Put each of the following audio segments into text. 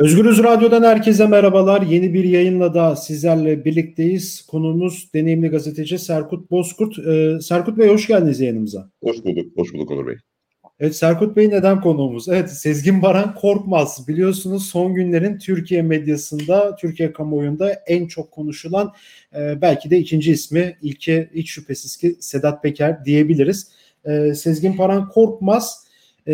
Özgürüz Radyo'dan herkese merhabalar. Yeni bir yayınla da sizlerle birlikteyiz. Konuğumuz deneyimli gazeteci Serkut Bozkurt. Ee, Serkut Bey hoş geldiniz yayınımıza. Hoş bulduk, hoş bulduk Onur Bey. Evet Serkut Bey neden konuğumuz? Evet Sezgin Baran Korkmaz. Biliyorsunuz son günlerin Türkiye medyasında, Türkiye kamuoyunda en çok konuşulan e, belki de ikinci ismi ilke hiç şüphesiz ki Sedat Peker diyebiliriz. E, Sezgin Baran Korkmaz e,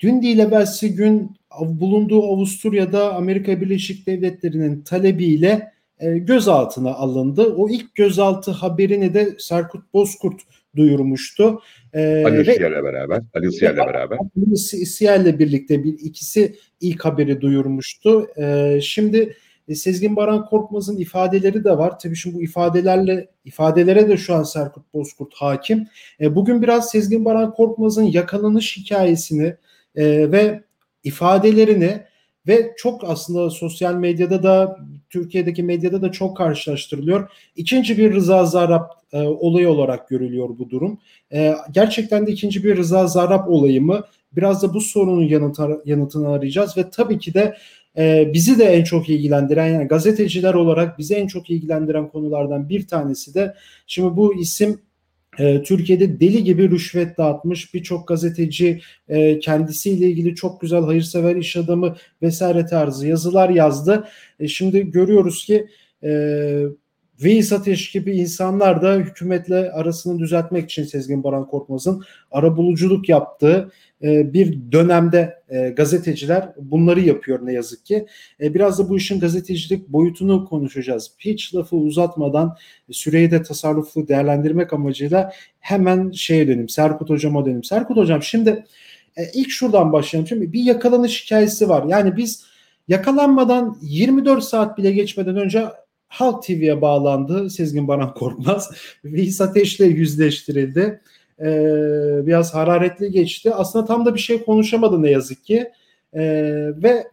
dün değil evvelsi gün bulunduğu Avusturya'da Amerika Birleşik Devletleri'nin talebiyle e, gözaltına alındı. O ilk gözaltı haberini de Serkut Bozkurt duyurmuştu. E, Ali Siyer'le beraber. Ali Siyer'le beraber. Ali Siyer'le birlikte bir ikisi ilk haberi duyurmuştu. E, şimdi e, Sezgin Baran Korkmaz'ın ifadeleri de var. Tabii şimdi bu ifadelerle ifadelere de şu an Serkut Bozkurt hakim. E, bugün biraz Sezgin Baran Korkmaz'ın yakalanış hikayesini e, ve ifadelerini ve çok aslında sosyal medyada da Türkiye'deki medyada da çok karşılaştırılıyor. İkinci bir Rıza Zarrab e, olayı olarak görülüyor bu durum. E, gerçekten de ikinci bir Rıza Zarrab olayı mı? Biraz da bu sorunun yanıtı, yanıtını arayacağız ve tabii ki de e, bizi de en çok ilgilendiren yani gazeteciler olarak bizi en çok ilgilendiren konulardan bir tanesi de şimdi bu isim e, Türkiye'de deli gibi rüşvet dağıtmış birçok gazeteci e, kendisiyle ilgili çok güzel hayırsever iş adamı vesaire tarzı yazılar yazdı. E, şimdi görüyoruz ki e, Veys Ateş gibi insanlar da hükümetle arasını düzeltmek için Sezgin Baran Korkmaz'ın arabuluculuk yaptığı e, bir dönemde e, gazeteciler bunları yapıyor ne yazık ki. E, biraz da bu işin gazetecilik boyutunu konuşacağız. Hiç lafı uzatmadan süreyi de tasarruflu değerlendirmek amacıyla hemen şeye döneyim. Serkut Hocam'a döneyim. Serkut Hocam şimdi ilk şuradan başlayalım. Şimdi bir yakalanış hikayesi var. Yani biz yakalanmadan 24 saat bile geçmeden önce Halk TV'ye bağlandı Sezgin Baran Korkmaz. Veys Ateş'le yüzleştirildi. Ee, biraz hararetli geçti. Aslında tam da bir şey konuşamadı ne yazık ki. Ee, ve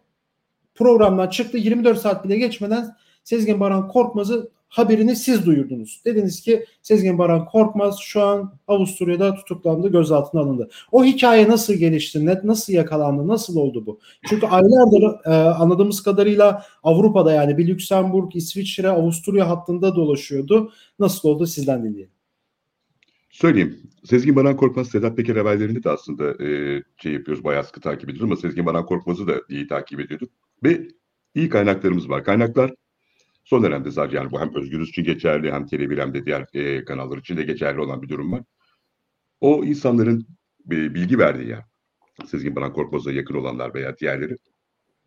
programdan çıktı 24 saat bile geçmeden Sezgin Baran Korkmaz'ı haberini siz duyurdunuz. Dediniz ki Sezgin Baran Korkmaz şu an Avusturya'da tutuklandı, gözaltına alındı. O hikaye nasıl gelişti, nasıl yakalandı, nasıl oldu bu? Çünkü aylardır e, anladığımız kadarıyla Avrupa'da yani bir Lüksemburg, İsviçre, Avusturya hattında dolaşıyordu. Nasıl oldu sizden dinleyelim. Söyleyeyim. Sezgin Baran Korkmaz, Sedat Peker haberlerini de aslında e, şey yapıyoruz, bayağı sıkı takip ediyoruz ama Sezgin Baran Korkmaz'ı da iyi takip ediyorduk. Ve iyi kaynaklarımız var. Kaynaklar son dönemde sadece yani bu hem Özgürüz için geçerli hem Tele1 hem de diğer e, kanallar için de geçerli olan bir durum var. O insanların e, bilgi verdiği ya Sezgin Baran Korkmaz'a yakın olanlar veya diğerleri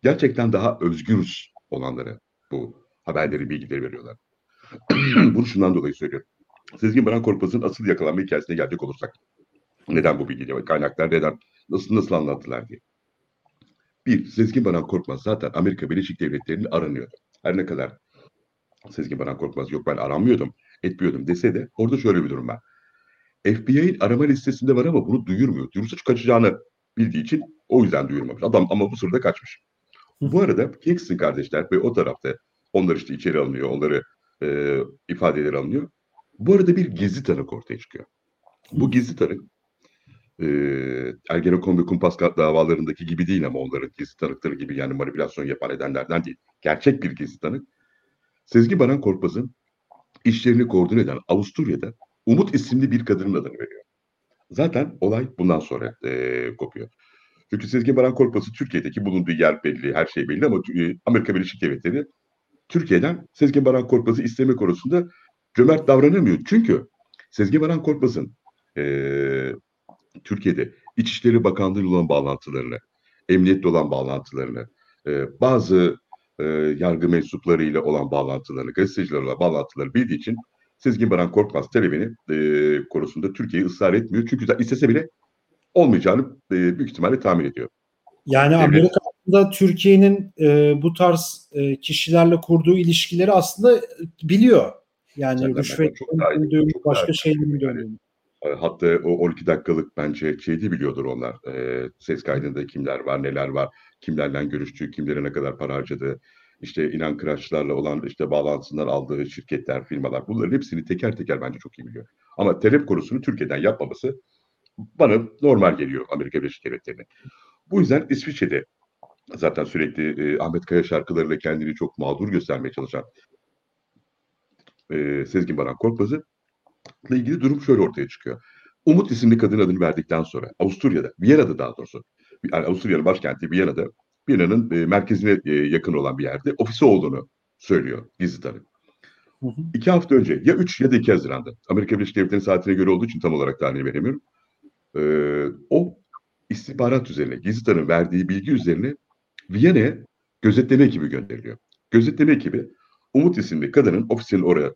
gerçekten daha özgürüz olanlara bu haberleri, bilgileri veriyorlar. Bunu şundan dolayı söylüyorum. Sezgin Baran Korkmaz'ın asıl yakalanma hikayesine gelecek olursak. Neden bu bilgi? Kaynaklar neden? Nasıl nasıl anlattılar diye. Bir, Sezgin Baran Korkmaz zaten Amerika Birleşik Devletleri'nin aranıyordu. Her ne kadar Sezgin Baran Korkmaz yok ben aranmıyordum, etmiyordum dese de orada şöyle bir durum var. FBI'nin arama listesinde var ama bunu duyurmuyor. Duyursa kaçacağını bildiği için o yüzden duyurmamış. Adam ama bu sırada kaçmış. Bu arada Kingston kardeşler ve o tarafta onlar işte içeri alınıyor, onları e, ifadeleri alınıyor. Bu arada bir gizli tanık ortaya çıkıyor. Bu gizli tanık e, Ergenekon ve Kumpas davalarındaki gibi değil ama onların gizli tanıkları gibi yani manipülasyon yapan edenlerden değil. Gerçek bir gizli tanık. Sezgi Baran Korkmaz'ın işlerini koordine eden Avusturya'da Umut isimli bir kadının adını veriyor. Zaten olay bundan sonra e, kopuyor. Çünkü Sezgi Baran Korkmaz'ın Türkiye'deki bulunduğu yer belli, her şey belli ama e, Amerika Birleşik Devletleri Türkiye'den Sezgi Baran Korkmaz'ı isteme konusunda cömert davranamıyor. Çünkü Sezgi Baran Korkmaz'ın e, Türkiye'de İçişleri Bakanlığı ile olan bağlantılarını, emniyetle olan bağlantılarını, e, bazı e, yargı mensuplarıyla olan bağlantılarını, gazetecilerle bağlantıları bildiği için Sezgin Baran Korkmaz talebini e, konusunda Türkiye'yi ısrar etmiyor. Çünkü istese bile olmayacağını e, büyük ihtimalle tahmin ediyor. Yani Devlet. Amerika aslında Türkiye'nin e, bu tarz e, kişilerle kurduğu ilişkileri aslında biliyor. Yani Zaten rüşvet çok başka şeylerin dönüyor. Hatta o 12 dakikalık bence şeydi biliyordur onlar. E, ses kaydında kimler var, neler var, kimlerle görüştüğü, kimlere ne kadar para harcadığı, işte inan kıraçlarla olan işte bağlantısından aldığı şirketler, firmalar bunların hepsini teker teker bence çok iyi biliyor. Ama telef konusunu Türkiye'den yapmaması bana normal geliyor Amerika Birleşik Devletleri'ne. Bu yüzden İsviçre'de zaten sürekli e, Ahmet Kaya şarkılarıyla kendini çok mağdur göstermeye çalışan e, Sezgin Baran Korkmaz'ı ile ilgili durum şöyle ortaya çıkıyor. Umut isimli kadın adını verdikten sonra Avusturya'da, Viyana'da daha doğrusu, yani Avusturya'nın başkenti Viyana'da, Viyana'nın e, merkezine e, yakın olan bir yerde ofisi olduğunu söylüyor gizli tanık. İki hafta önce ya 3 ya da 2 Haziran'da Amerika Birleşik Devletleri'nin saatine göre olduğu için tam olarak tarihini veremiyorum. Ee, o istihbarat üzerine, gizli tanığın verdiği bilgi üzerine Viyana'ya gözetleme ekibi gönderiliyor. Gözetleme ekibi Umut isimli kadının ofisinin oraya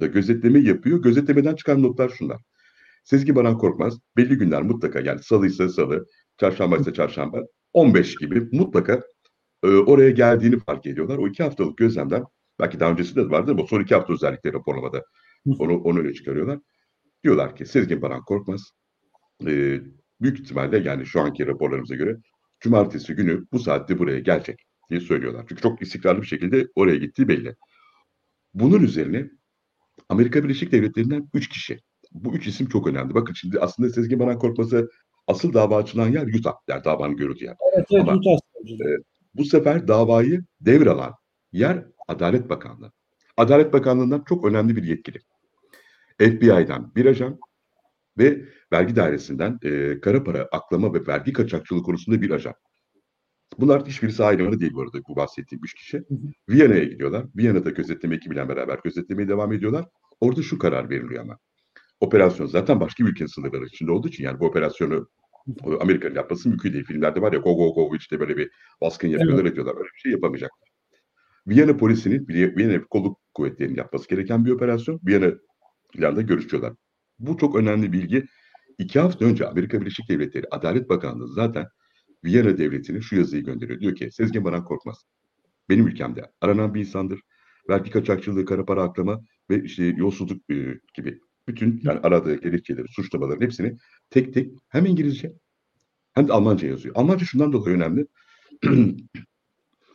da gözetleme yapıyor. Gözetlemeden çıkan notlar şunlar. Sezgi Baran Korkmaz belli günler mutlaka yani salı ise salı, çarşamba ise çarşamba 15 gibi mutlaka e, oraya geldiğini fark ediyorlar. O iki haftalık gözlemden belki daha öncesinde de vardı ama son iki hafta özellikle raporlamada onu, onu öne çıkarıyorlar. Diyorlar ki Sezgin Baran Korkmaz e, büyük ihtimalle yani şu anki raporlarımıza göre cumartesi günü bu saatte buraya gelecek diye söylüyorlar. Çünkü çok istikrarlı bir şekilde oraya gittiği belli. Bunun üzerine Amerika Birleşik Devletleri'nden üç kişi. Bu üç isim çok önemli. Bakın şimdi aslında Sezgin Baran Korkmaz'a asıl dava açılan yer Utah. Yani davanın görüldüğü yer. Evet, evet Ama, Utah. E, bu sefer davayı devralan yer Adalet Bakanlığı. Adalet Bakanlığı'ndan çok önemli bir yetkili. FBI'dan bir ajan ve vergi dairesinden e, kara para aklama ve vergi kaçakçılığı konusunda bir ajan. Bunlar hiçbirisi ayrımını değil bu arada bu bahsettiğim üç kişi. Viyana'ya gidiyorlar. Viyana'da gözetleme ekibiyle beraber gözetlemeye devam ediyorlar. Orada şu karar veriliyor ama. Operasyon zaten başka bir ülkenin sınırları içinde olduğu için yani bu operasyonu Amerika'nın yapması mümkün değil. Filmlerde var ya go go go işte böyle bir baskın yapıyorlar evet. ediyorlar. Öyle bir şey yapamayacaklar. Viyana polisinin, Viyana kolluk kuvvetlerinin yapması gereken bir operasyon. Viyana'larda görüşüyorlar. Bu çok önemli bilgi. İki hafta önce Amerika Birleşik Devletleri Adalet Bakanlığı zaten Viyana Devleti'ne şu yazıyı gönderiyor. Diyor ki Sezgin Baran Korkmaz benim ülkemde aranan bir insandır. Vergi kaçakçılığı, kara para aklama ve işte yolsuzluk e, gibi bütün yani aradığı gerekçeleri, suçlamaların hepsini tek tek hem İngilizce hem de Almanca yazıyor. Almanca şundan dolayı önemli.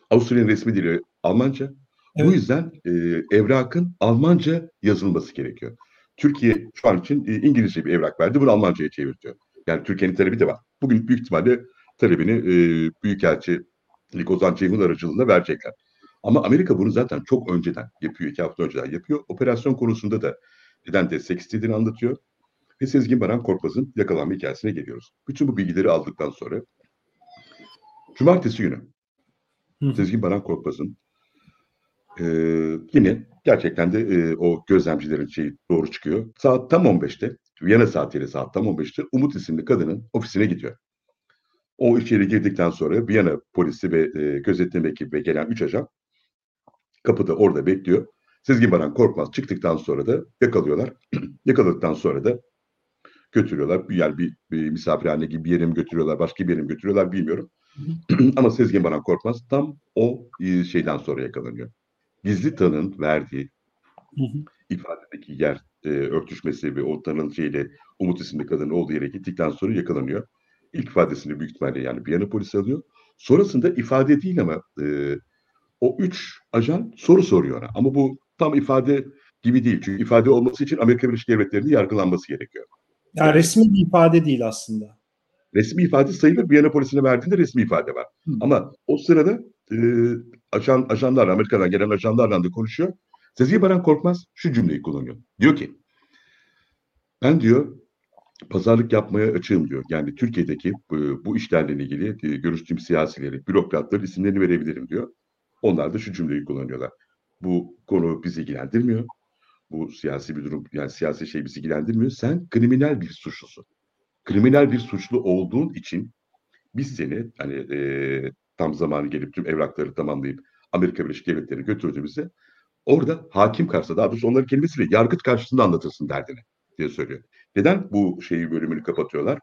Avusturya'nın resmi dili Almanca. Evet. Bu yüzden e, evrakın Almanca yazılması gerekiyor. Türkiye şu an için e, İngilizce bir evrak verdi. Bunu Almanca'ya çevirtiyor. Yani Türkiye'nin talebi de var. Bugün büyük ihtimalle talebini e, Büyükelçi Ozan Ceyhun aracılığında verecekler. Ama Amerika bunu zaten çok önceden yapıyor. iki hafta önceden yapıyor. Operasyon konusunda da neden destek istediğini anlatıyor. Ve Sezgin Baran Korkmaz'ın yakalanma hikayesine geliyoruz. Bütün bu bilgileri aldıktan sonra Cumartesi günü Hı. Sezgin Baran Korkmaz'ın e, yine gerçekten de e, o gözlemcilerin şeyi doğru çıkıyor. Saat tam 15'te, Viyana saatiyle saat tam 15'te Umut isimli kadının ofisine gidiyor. O içeri girdikten sonra Viyana polisi ve e, gözetleme ekibi ve gelen 3 ajan kapıda orada bekliyor. Sezgin Baran Korkmaz çıktıktan sonra da yakalıyorlar. Yakaladıktan sonra da götürüyorlar. Yani bir, bir misafirhane gibi bir yere mi götürüyorlar, başka bir yere mi götürüyorlar bilmiyorum. Ama Sezgin Baran Korkmaz tam o e, şeyden sonra yakalanıyor. Gizli tanın verdiği ifadedeki yer e, örtüşmesi ve o tanın şeyle Umut isimli kadının olduğu yere gittikten sonra yakalanıyor. İlk ifadesini büyük ihtimalle yani bir yana polis alıyor. Sonrasında ifade değil ama e, o üç ajan soru soruyor ona. Ama bu tam ifade gibi değil. Çünkü ifade olması için Amerika Birleşik Devletleri'nin yargılanması gerekiyor. Yani, yani resmi bir ifade değil aslında. Resmi ifade sayılır. Viyana polisine verdiğinde resmi ifade var. Hı. Ama o sırada e, ajan, ajanlar, Amerika'dan gelen ajanlarla da konuşuyor. Sezgi Baran Korkmaz şu cümleyi kullanıyor. Diyor ki ben diyor pazarlık yapmaya açığım diyor. Yani Türkiye'deki bu, işlerle ilgili görüştüğüm siyasileri, bürokratların isimlerini verebilirim diyor. Onlar da şu cümleyi kullanıyorlar. Bu konu bizi ilgilendirmiyor. Bu siyasi bir durum, yani siyasi şey bizi ilgilendirmiyor. Sen kriminal bir suçlusun. Kriminal bir suçlu olduğun için biz seni hani e, tam zamanı gelip tüm evrakları tamamlayıp Amerika Birleşik Devletleri'ne götürdüğümüzde orada hakim karşısında daha doğrusu onların kelimesiyle yargıç karşısında anlatırsın derdini diye söylüyor. Neden bu şeyi bölümünü kapatıyorlar?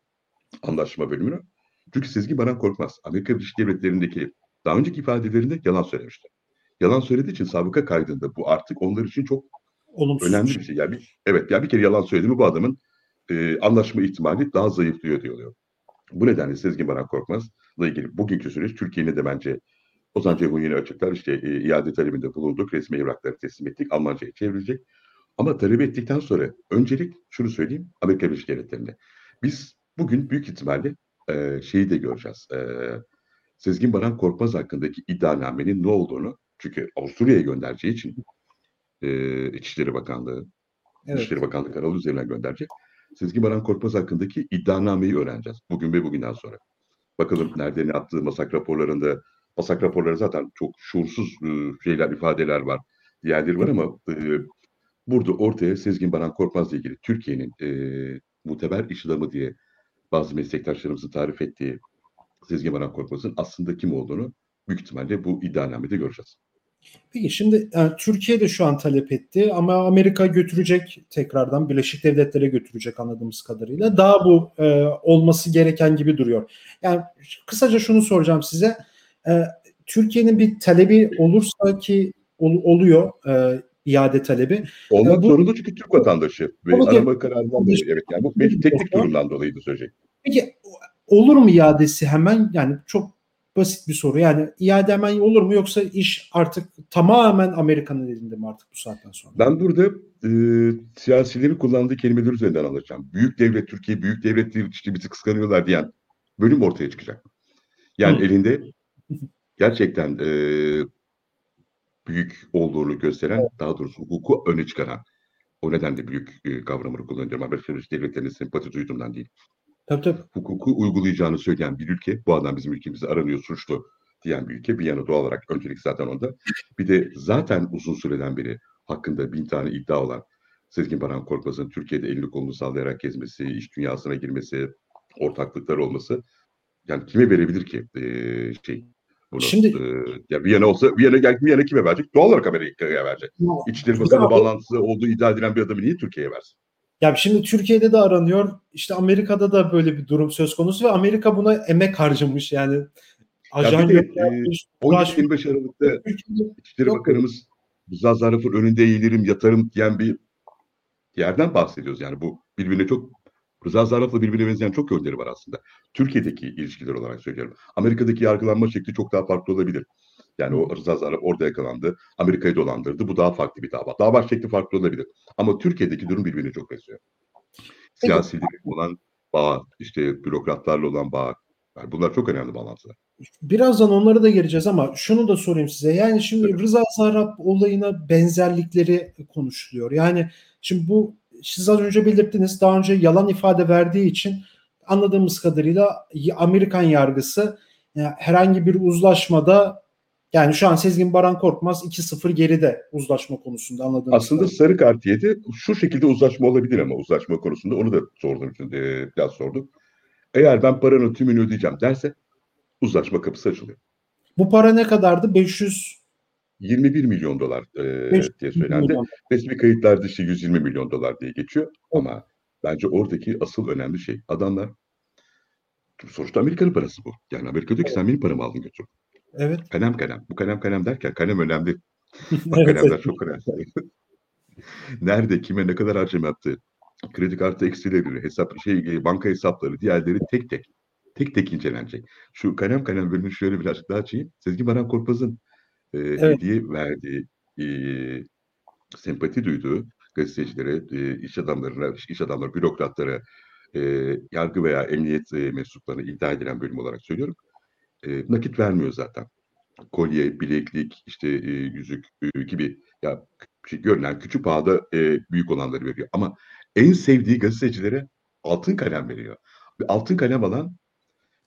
Anlaşma bölümünü. Çünkü Sezgi Baran Korkmaz Amerika Birleşik Devletleri'ndeki daha önceki ifadelerinde yalan söylemişti. Yalan söylediği için sabıka kaydında bu artık onlar için çok Olumsuz. önemli bir şey. Yani bir, evet yani bir kere yalan söyledi mi bu adamın e, anlaşma ihtimali daha zayıflıyor diyor. Bu nedenle Sezgin Baran Korkmaz'la ilgili bugünkü süreç Türkiye'nin de bence Ozan Ceyhun yeni açıklar işte e, iade talebinde bulunduk, resmi evrakları teslim ettik, Almanca'ya çevrilecek. Ama talep ettikten sonra öncelik şunu söyleyeyim Amerika Birleşik Devletleri'nde. Biz bugün büyük ihtimalle e, şeyi de göreceğiz. E, Sezgin Baran Korkmaz hakkındaki iddianamenin ne olduğunu çünkü Avusturya'ya göndereceği için e, İçişleri Bakanlığı, evet. İçişleri Bakanlığı kanalı üzerinden gönderecek. Sezgin Baran Korkmaz hakkındaki iddianameyi öğreneceğiz. Bugün ve bugünden sonra. Bakalım nerede ne attığı masak raporlarında. Masak raporları zaten çok şuursuz e, şeyler, ifadeler var. Diğerleri var ama e, burada ortaya Sezgin Baran Korkmaz'la ilgili Türkiye'nin e, muteber iş adamı diye bazı meslektaşlarımızın tarif ettiği Sezgin Baran Korkmaz'ın aslında kim olduğunu büyük ihtimalle bu iddianamede göreceğiz. Peki şimdi yani Türkiye de şu an talep etti ama Amerika götürecek tekrardan Birleşik Devletlere götürecek anladığımız kadarıyla. Daha bu e, olması gereken gibi duruyor. Yani kısaca şunu soracağım size. E, Türkiye'nin bir talebi olursa ki ol, oluyor e, iade talebi. Olmak e, bu, zorunda çünkü Türk vatandaşı ve arama kararından dolayı. Evet yani bu teknik durumdan dolayı da söyleyecek. Peki olur mu iadesi hemen yani çok basit bir soru. Yani iade hemen olur mu yoksa iş artık tamamen Amerika'nın elinde mi artık bu saatten sonra? Ben burada e, siyasilerin kullandığı kelimeler üzerinden alacağım. Büyük devlet Türkiye, büyük devlet değil işte bizi kıskanıyorlar diyen bölüm ortaya çıkacak. Yani Hı. elinde gerçekten e, büyük olduğunu gösteren, evet. daha doğrusu hukuku öne çıkaran, o nedenle büyük e, kavramını kullanıyorum. Amerika Birleşik Devletleri'ne sempati duyduğumdan değil. Tabii tabii. Hukuku uygulayacağını söyleyen bir ülke, bu adam bizim ülkemizde aranıyor suçlu diyen bir ülke. Bir yana doğal olarak öncelik zaten onda. Bir de zaten uzun süreden beri hakkında bin tane iddia olan Sezgin Baran Korkmaz'ın Türkiye'de elini kolunu sallayarak gezmesi, iş dünyasına girmesi, ortaklıklar olması yani kime verebilir ki ee, şey bunu, Şimdi e, ya Viyana olsa Viyana gel Viyana kime verecek? Doğal olarak Amerika'ya verecek. İçişleri Bakanı bağlantısı olduğu iddia edilen bir adamı niye Türkiye'ye versin? Ya şimdi Türkiye'de de aranıyor. İşte Amerika'da da böyle bir durum söz konusu ve Amerika buna emek harcamış yani. Ajan ya bir de, e, 12-25 Aralık'ta İçişleri Bakanımız Rıza Zarraf'ın önünde eğilirim, yatarım diyen bir yerden bahsediyoruz. Yani bu birbirine çok Rıza Zarraf'la birbirine benzeyen çok yönleri var aslında. Türkiye'deki ilişkiler olarak söylüyorum. Amerika'daki yargılanma şekli çok daha farklı olabilir. Yani o Rıza Zarrab orada yakalandı. Amerika'yı dolandırdı. Bu daha farklı bir dava. Dava şekli farklı olabilir. Ama Türkiye'deki durum birbirine çok benziyor. Siyasilerin olan bağ, işte bürokratlarla olan bağ. Yani bunlar çok önemli bağlantılar. Birazdan onlara da geleceğiz ama şunu da sorayım size. Yani şimdi Rıza Zarrab olayına benzerlikleri konuşuluyor. Yani şimdi bu siz az önce belirttiniz daha önce yalan ifade verdiği için anladığımız kadarıyla Amerikan yargısı herhangi bir uzlaşmada yani şu an Sezgin Baran Korkmaz 2-0 geride uzlaşma konusunda anladığım Aslında kadarıyla. sarı kart yedi. Şu şekilde uzlaşma olabilir ama uzlaşma konusunda onu da sordum için e, biraz sordum. Eğer ben paranın tümünü ödeyeceğim derse uzlaşma kapısı açılıyor. Bu para ne kadardı? 500 21 milyon dolar e, diye söylendi. Milyon. Resmi kayıtlarda işte 120 milyon dolar diye geçiyor. Ama bence oradaki asıl önemli şey adamlar sonuçta Amerika'nın parası bu. Yani Amerika diyor ki sen benim paramı aldın götür. Evet. Kalem kalem. Bu kalem kalem derken kalem önemli. Bak evet, kalemler evet. çok önemli. Nerede, kime ne kadar harcama yaptı, kredi kartı eksileri, hesap şey banka hesapları, diğerleri tek tek tek tek incelenecek. Şu kalem kalem bölümünü şöyle birazcık daha açayım. Sezgi Baran Korkmaz'ın e, evet. hediye verdiği, e, sempati duyduğu gazetecilere, e, iş adamlarına, iş adamları, bürokratlara, e, yargı veya emniyet e, mensuplarına iddia edilen bölüm olarak söylüyorum e, nakit vermiyor zaten. Kolye, bileklik, işte e, yüzük e, gibi ya şey, görünen küçük pahada e, büyük olanları veriyor. Ama en sevdiği gazetecilere altın kalem veriyor. Altın kalem alan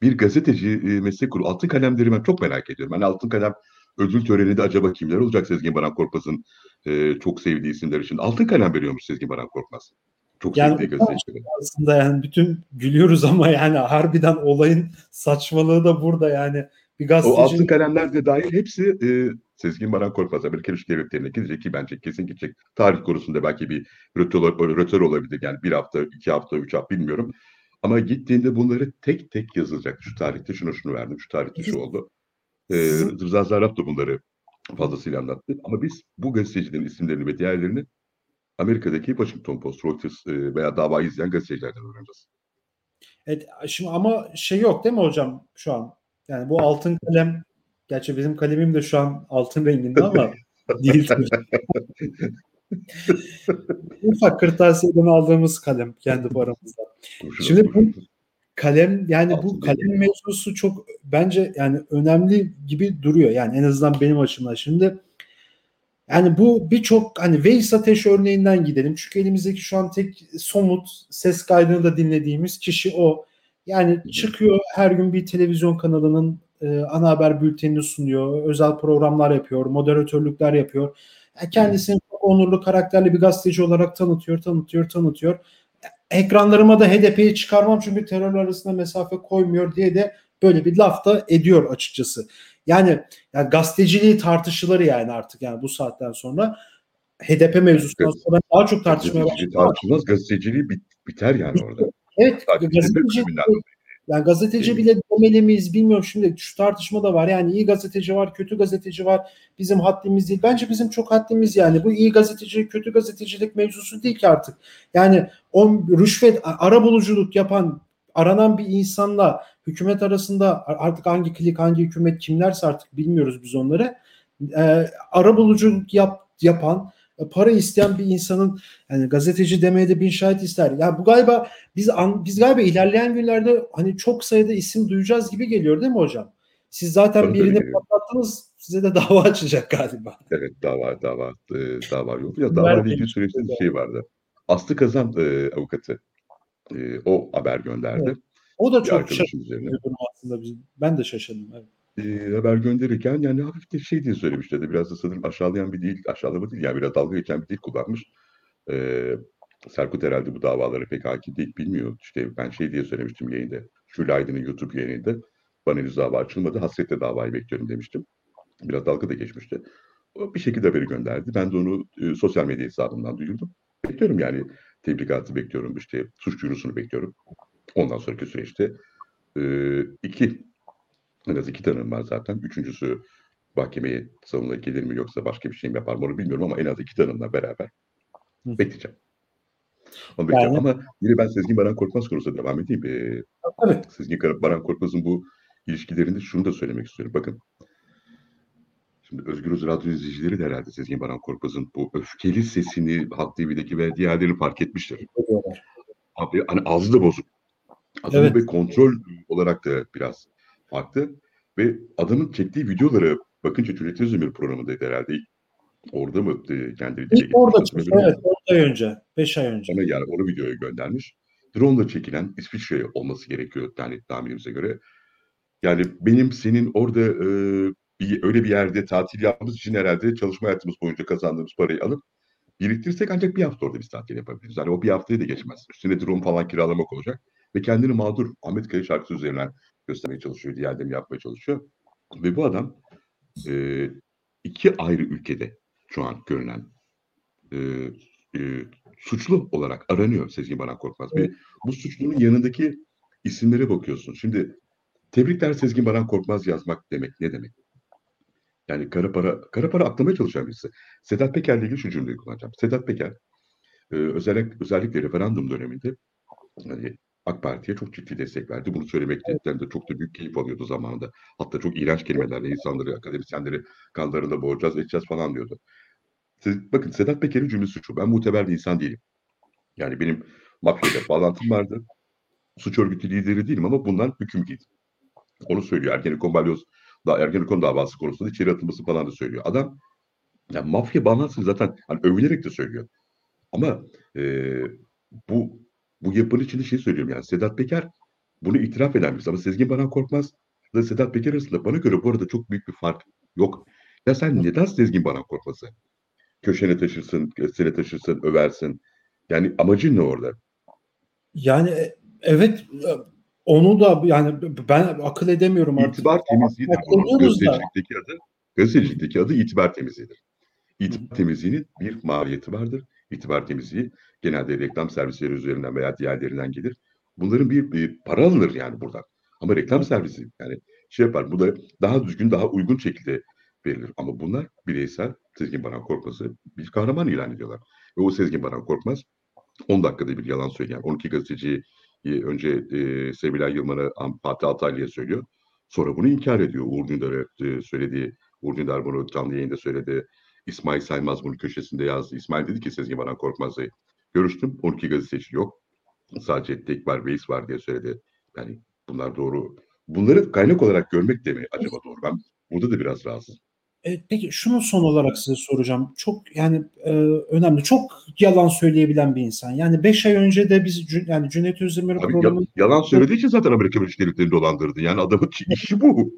bir gazeteci e, meslek grubu. Altın kalemleri ben çok merak ediyorum. Yani altın kalem ödül töreninde acaba kimler olacak Sezgin Baran Korkmaz'ın e, çok sevdiği isimler için? Altın kalem veriyormuş Sezgin Baran Korkmaz. Çok yani aslında yani bütün gülüyoruz ama yani harbiden olayın saçmalığı da burada yani bir gazeteci... O altın kalemler de dahil hepsi e, Sezgin Baran Korkmaz Amerika Birleşik Devletleri'ne gidecek ki bence kesin gidecek. Tarih konusunda belki bir rötör, rötör olabilir yani bir hafta, iki hafta, üç hafta bilmiyorum. Ama gittiğinde bunları tek tek yazılacak. Şu tarihte şunu şunu verdim, şu tarihte şu oldu. Ee, Rıza Zarrab da bunları fazlasıyla anlattı. Ama biz bu gazetecilerin isimlerini ve diğerlerini Amerika'daki Washington Post, Reuters e, veya davayı izleyen gazetecilerden öğreneceğiz. Evet, şimdi ama şey yok değil mi hocam şu an? Yani bu altın kalem, gerçi bizim kalemim de şu an altın renginde ama değil. Ufak kırtasiyeden aldığımız kalem kendi paramızda. Şimdi bu kalem yani bu kalem mevzusu çok bence yani önemli gibi duruyor. Yani en azından benim açımdan. Şimdi yani bu birçok hani Veys Ateş örneğinden gidelim. Çünkü elimizdeki şu an tek somut ses kaydını da dinlediğimiz kişi o. Yani çıkıyor her gün bir televizyon kanalının e, ana haber bültenini sunuyor. Özel programlar yapıyor. Moderatörlükler yapıyor. Yani kendisini çok onurlu karakterli bir gazeteci olarak tanıtıyor, tanıtıyor, tanıtıyor. Ekranlarıma da HDP'yi çıkarmam çünkü terör arasında mesafe koymuyor diye de böyle bir laf da ediyor açıkçası. Yani, yani gazeteciliği tartışılır yani artık yani bu saatten sonra HDP mevzusundan sonra daha çok tartışmaya başladı. Tartışılmaz gazeteciliği bit, biter yani orada. Evet, gazeteci, yani gazeteci bile demeli miyiz bilmiyorum şimdi şu tartışma da var. Yani iyi gazeteci var, kötü gazeteci var. Bizim haddimiz değil. Bence bizim çok haddimiz yani. Bu iyi gazeteci, kötü gazetecilik mevzusu değil ki artık. Yani o rüşvet, ara buluculuk yapan, aranan bir insanla hükümet arasında artık hangi klik, hangi hükümet kimlerse artık bilmiyoruz biz onları. E, ara buluculuk yap, yapan para isteyen bir insanın yani gazeteci demeye de bin şahit ister. Ya bu galiba biz biz galiba ilerleyen günlerde hani çok sayıda isim duyacağız gibi geliyor değil mi hocam? Siz zaten tabii, birini tabii. patlattınız size de dava açacak galiba. Evet dava dava e, dava yok. Ya dava ilgili süreçte bir şey vardı. Aslı Kazan e, avukatı e, o haber gönderdi. Evet. O da çok şaşırtıcı aslında. Ben de şaşırdım. Evet e, haber gönderirken yani hafif de şey diye söylemişti de biraz da sanırım aşağılayan bir dil, aşağılama değil yani biraz dalga geçen bir dil kullanmış. E, Serkut herhalde bu davalara pek hakim değil, bilmiyor. İşte ben şey diye söylemiştim yayında. Şule Aydın'ın YouTube yayınında. Bana henüz dava açılmadı. Hasretle davayı bekliyorum demiştim. Biraz dalga da geçmişti. O bir şekilde haberi gönderdi. Ben de onu e, sosyal medya hesabından duyurdum. Bekliyorum yani tebligatı bekliyorum. işte suç duyurusunu bekliyorum. Ondan sonraki süreçte e, iki en az iki tanım var zaten. Üçüncüsü mahkemeye savunma gelir mi yoksa başka bir şey mi yapar mı onu bilmiyorum ama en az iki tanımla beraber Hı. bekleyeceğim. Onu yani, Ama yine ben Sezgin Baran Korkmaz konusuna devam edeyim. Ee, evet. Sezgin Baran Korkmaz'ın bu ilişkilerinde şunu da söylemek istiyorum. Bakın Şimdi Özgür Özel Radyo izleyicileri de herhalde Sezgin Baran Korkmaz'ın bu öfkeli sesini Halk TV'deki ve diğerlerini fark etmiştir. Abi hani ağzı da bozuk. Adamı evet. ve kontrol olarak da biraz farklı. Ve adamın çektiği videoları bakınca Cüneyt Özdemir programındaydı herhalde. Orada mı e, kendi İlk orada çıktı. Evet 4 ay önce. 5 ay önce. Ama yani onu videoya göndermiş. Drone ile çekilen İsviçre olması gerekiyor yani tahminimize göre. Yani benim senin orada e, bir, öyle bir yerde tatil yapmamız için herhalde çalışma hayatımız boyunca kazandığımız parayı alıp biriktirirsek ancak bir hafta orada biz tatil yapabiliriz. Yani o bir haftayı da geçmez. Üstüne drone falan kiralamak olacak. Ve kendini mağdur Ahmet Kaya şarkısı üzerinden göstermeye çalışıyor, diğerlerini yapmaya çalışıyor. Ve bu adam e, iki ayrı ülkede şu an görünen e, e, suçlu olarak aranıyor Sezgin Baran Korkmaz. Ve bu suçlunun yanındaki isimlere bakıyorsun. Şimdi tebrikler Sezgin Baran Korkmaz yazmak demek ne demek? Yani kara para, kara para aklamaya çalışan birisi. Sedat Peker'le ilgili şu cümleyi kullanacağım. Sedat Peker e, özellikle, özellikle referandum döneminde yani AK Parti'ye çok ciddi destek verdi. Bunu söylemekten de çok da büyük keyif alıyordu zamanında. Hatta çok iğrenç kelimelerle insanları, akademisyenleri kanlarında boğacağız, edeceğiz falan diyordu. Siz, bakın Sedat Peker'in cümlesi şu. Ben muteber bir insan değilim. Yani benim mafyayla bağlantım vardı. Suç örgütü lideri değilim ama bundan hüküm giydim. Onu söylüyor. Ergenekon balyoz, da Ergenekon davası konusunda içeri atılması falan da söylüyor. Adam yani mafya bağlantısı zaten hani övülerek de söylüyor. Ama e, bu bu yapının içinde şey söylüyorum yani Sedat Peker bunu itiraf eden birisi ama Sezgin Baran Korkmaz da Sedat Peker arasında bana göre bu arada çok büyük bir fark yok. Ya sen neden Sezgin Baran Korkmaz'ı köşene taşırsın, göstere taşırsın, översin? Yani amacın ne orada? Yani e, evet e, onu da yani ben akıl edemiyorum artık. İtibar temizliğidir. Gazetecilikteki adı, gazetecilikteki adı itibar temizliğidir. İtibar temizliğinin bir maliyeti vardır. İtibar temizliği genelde reklam servisleri üzerinden veya diğerlerinden gelir. Bunların bir, bir para alınır yani buradan. Ama reklam servisi yani şey yapar. Bu da daha düzgün, daha uygun şekilde verilir. Ama bunlar bireysel Sezgin Baran Korkmaz'ı bir kahraman ilan ediyorlar. Ve o Sezgin Baran Korkmaz 10 dakikada bir yalan söyleyen 12 gazeteciyi önce e, Sevilay Yılmaz'a Fatih Altaylı'ya söylüyor. Sonra bunu inkar ediyor. Uğur Dündar'a e, söylediği, Uğur Dündar bunu canlı yayında söyledi. İsmail Saymaz bunu köşesinde yazdı. İsmail dedi ki Sezgin Baran Korkmaz'la görüştüm. 12 gazeteci yok. Sadece tek var, Veys var diye söyledi. Yani bunlar doğru. Bunları kaynak olarak görmek de mi acaba doğru? Ben burada da biraz rahatsız. E, peki şunu son olarak size soracağım. Çok yani e, önemli. Çok yalan söyleyebilen bir insan. Yani 5 ay önce de biz yani Cüneyt Özdemir'in programı... yalan söylediği için zaten Amerika Birleşik Devletleri'ni dolandırdı. Yani adamın işi bu.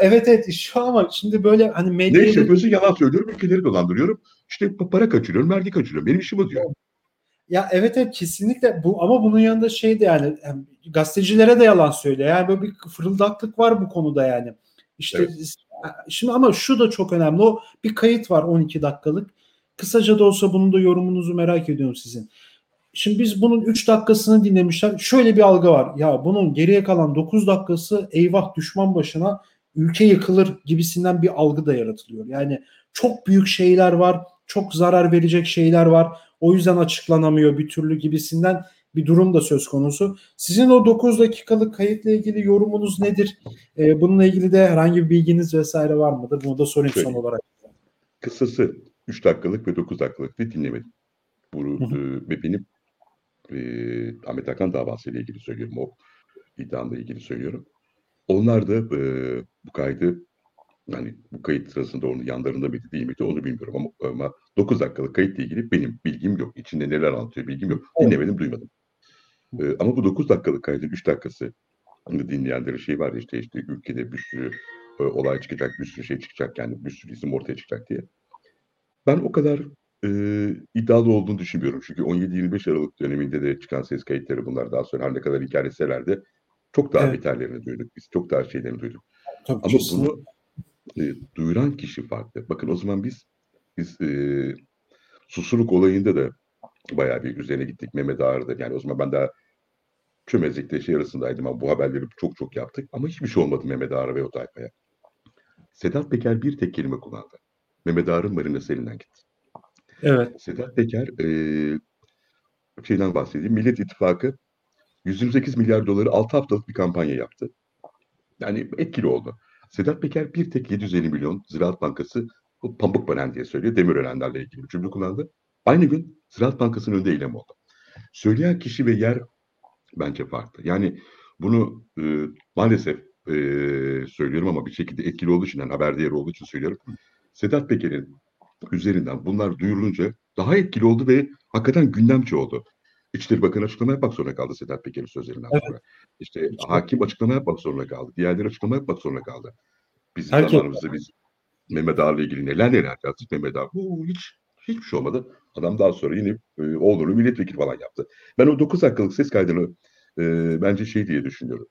Evet evet işi ama şimdi böyle hani medyayı... Ne iş yapıyorsun? Yalan söylüyorum, ülkeleri dolandırıyorum. İşte para kaçırıyorum, vergi kaçırıyorum. Benim işim o diyor. Ya evet evet kesinlikle bu ama bunun yanında şey de yani, yani gazetecilere de yalan söylüyor. Yani böyle bir fırıldaklık var bu konuda yani. İşte evet. şimdi ama şu da çok önemli. O bir kayıt var 12 dakikalık. Kısaca da olsa bunun da yorumunuzu merak ediyorum sizin. Şimdi biz bunun 3 dakikasını dinlemişler. Şöyle bir algı var. Ya bunun geriye kalan 9 dakikası eyvah düşman başına ülke yıkılır gibisinden bir algı da yaratılıyor. Yani çok büyük şeyler var, çok zarar verecek şeyler var. O yüzden açıklanamıyor bir türlü gibisinden bir durum da söz konusu. Sizin o 9 dakikalık kayıtla ilgili yorumunuz nedir? Ee, bununla ilgili de herhangi bir bilginiz vesaire var mıdır? Bunu da sorayım Şöyle, son olarak. Kısası 3 dakikalık ve 9 dakikalık bir dinlemedim. Bunu e, benim e, Ahmet Hakan davasıyla ilgili söylüyorum. O iddiamla ilgili söylüyorum. Onlar da e, bu kaydı yani bu kayıt sırasında onun yanlarında mıydı değil miydi onu bilmiyorum ama, ama 9 dakikalık kayıtla ilgili benim bilgim yok. İçinde neler anlatıyor bilgim yok. Dinlemedim, duymadım. Ee, ama bu 9 dakikalık kaydın 3 dakikası dinleyenlerin şey var işte, işte ülkede bir sürü e, olay çıkacak, bir sürü şey çıkacak yani bir sürü isim ortaya çıkacak diye. Ben o kadar e, iddialı olduğunu düşünmüyorum. Çünkü 17-25 Aralık döneminde de çıkan ses kayıtları bunlar daha sonra her ne kadar inkar etseler de çok daha evet. beterlerini duyduk. Biz çok daha şeylerini duyduk. Tabii Ama kesinlikle. bunu e, duyuran kişi farklı. Bakın o zaman biz biz e, susurluk olayında da bayağı bir üzerine gittik. Mehmet Ağar'da yani o zaman ben daha çömezlikte şey arasındaydım ama bu haberleri çok çok yaptık. Ama hiçbir şey olmadı Mehmet Ağar'a ve o tayfaya. Sedat Peker bir tek kelime kullandı. Mehmet Ağar'ın marinası elinden gitti. Evet. Sedat Peker e, şeyden bahsedeyim. Millet İttifakı 128 milyar doları 6 haftalık bir kampanya yaptı. Yani etkili oldu. Sedat Peker bir tek 750 milyon Ziraat Bankası pamuk panen diye söylüyor. Demirörenlerle ilgili bir cümle kullandı. Aynı gün Ziraat Bankası'nın önünde eylem oldu. Söyleyen kişi ve yer bence farklı. Yani bunu e, maalesef e, söylüyorum ama bir şekilde etkili olduğu için, yani haber değeri olduğu için söylüyorum. Sedat Peker'in üzerinden bunlar duyurulunca daha etkili oldu ve hakikaten gündemci oldu. İçişleri Bakanı açıklama yapmak zorunda kaldı Sedat Peker'in sözlerinden evet. sonra. İşte işte. hakim açıklama yapmak zorunda kaldı. Diğerleri açıklama yapmak zorunda kaldı. Bizim Herkes. zamanımızda biz Mehmet Ağar'la ilgili neler neler yaptık Mehmet Ağar. Bu hiç hiçbir şey olmadı. Adam daha sonra yine e, oğlunu milletvekili falan yaptı. Ben o 9 dakikalık ses kaydını e, bence şey diye düşünüyorum.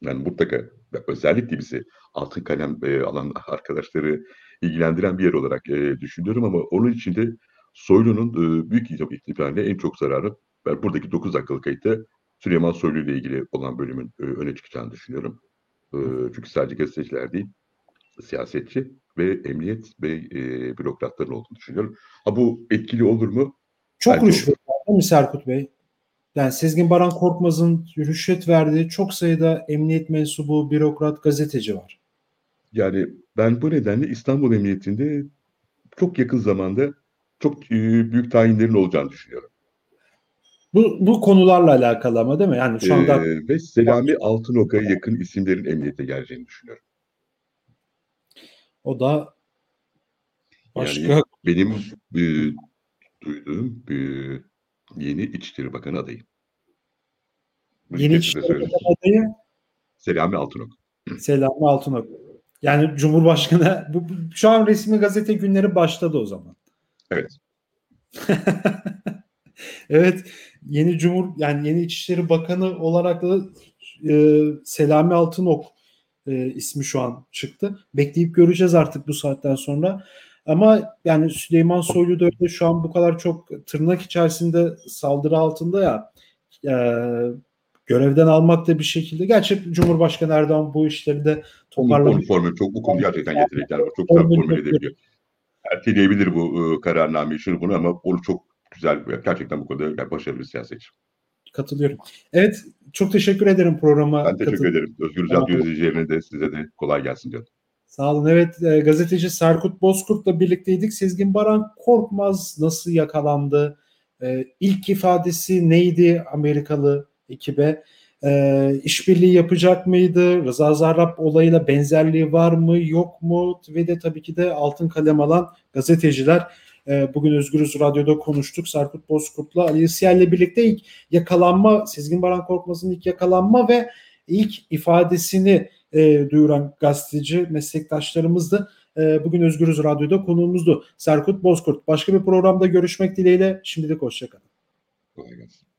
Yani mutlaka özellikle bizi altın kalem e, alan arkadaşları ilgilendiren bir yer olarak e, düşünüyorum ama onun içinde Soylu'nun e, büyük ihtimalle en çok zararı ben buradaki 9 dakikalık kayıtta Süleyman Soylu ile ilgili olan bölümün e, öne çıkacağını düşünüyorum. E, çünkü sadece gazeteciler değil, siyasetçi ve emniyet ve e, bürokratların olduğunu düşünüyorum. Ha bu etkili olur mu? Çok rüşvet var değil mi Serkut Bey? Yani Sezgin Baran Korkmaz'ın rüşvet verdiği çok sayıda emniyet mensubu, bürokrat, gazeteci var. Yani ben bu nedenle İstanbul Emniyetinde çok yakın zamanda çok e, büyük tayinlerin olacağını düşünüyorum. Bu, bu konularla alakalı ama değil mi? Yani şu anda ee, ve Selami Altınok'a yakın isimlerin emniyete geleceğini düşünüyorum. O da başka yani benim e, duyduğum e, yeni İçişleri Bakanı adayı. Yeni İçişleri Bakanı adayı Selami Altınok. Selami Altınok. Yani Cumhurbaşkanı bu, şu an resmi gazete günleri başladı o zaman. Evet. evet yeni Cumhur yani yeni İçişleri Bakanı olarak da e, Selami Altınok e, ismi şu an çıktı. Bekleyip göreceğiz artık bu saatten sonra. Ama yani Süleyman Soylu da öyle şu an bu kadar çok tırnak içerisinde saldırı altında ya e, görevden almak da bir şekilde. Gerçi Cumhurbaşkanı Erdoğan bu işleri de toparlamış. Formül çok bu konu gerçekten yetenekler var. Çok güzel formül edebiliyor. Erteleyebilir bu e, kararnameyi şunu bunu ama onu çok güzel gerçekten bu konuda başarılı bir siyasetçi. Katılıyorum. Evet çok teşekkür ederim programa. Ben teşekkür katıl- ederim. Özgür Radyo izleyicilerine de size de kolay gelsin diyorum. Sağ olun. Evet e, gazeteci Serkut Bozkurt'la birlikteydik. Sezgin Baran Korkmaz nasıl yakalandı? E, ilk ifadesi neydi Amerikalı ekibe? e, işbirliği yapacak mıydı? Rıza Zarrab olayıyla benzerliği var mı yok mu? Ve de tabii ki de altın kalem alan gazeteciler e, bugün Özgürüz Radyo'da konuştuk. Serkut Bozkurt'la Ali ile birlikte ilk yakalanma, Sezgin Baran Korkmaz'ın ilk yakalanma ve ilk ifadesini e, duyuran gazeteci meslektaşlarımızdı. E, bugün Özgürüz Radyo'da konuğumuzdu. Serkut Bozkurt. Başka bir programda görüşmek dileğiyle. Şimdilik hoşçakalın. Kolay gelsin.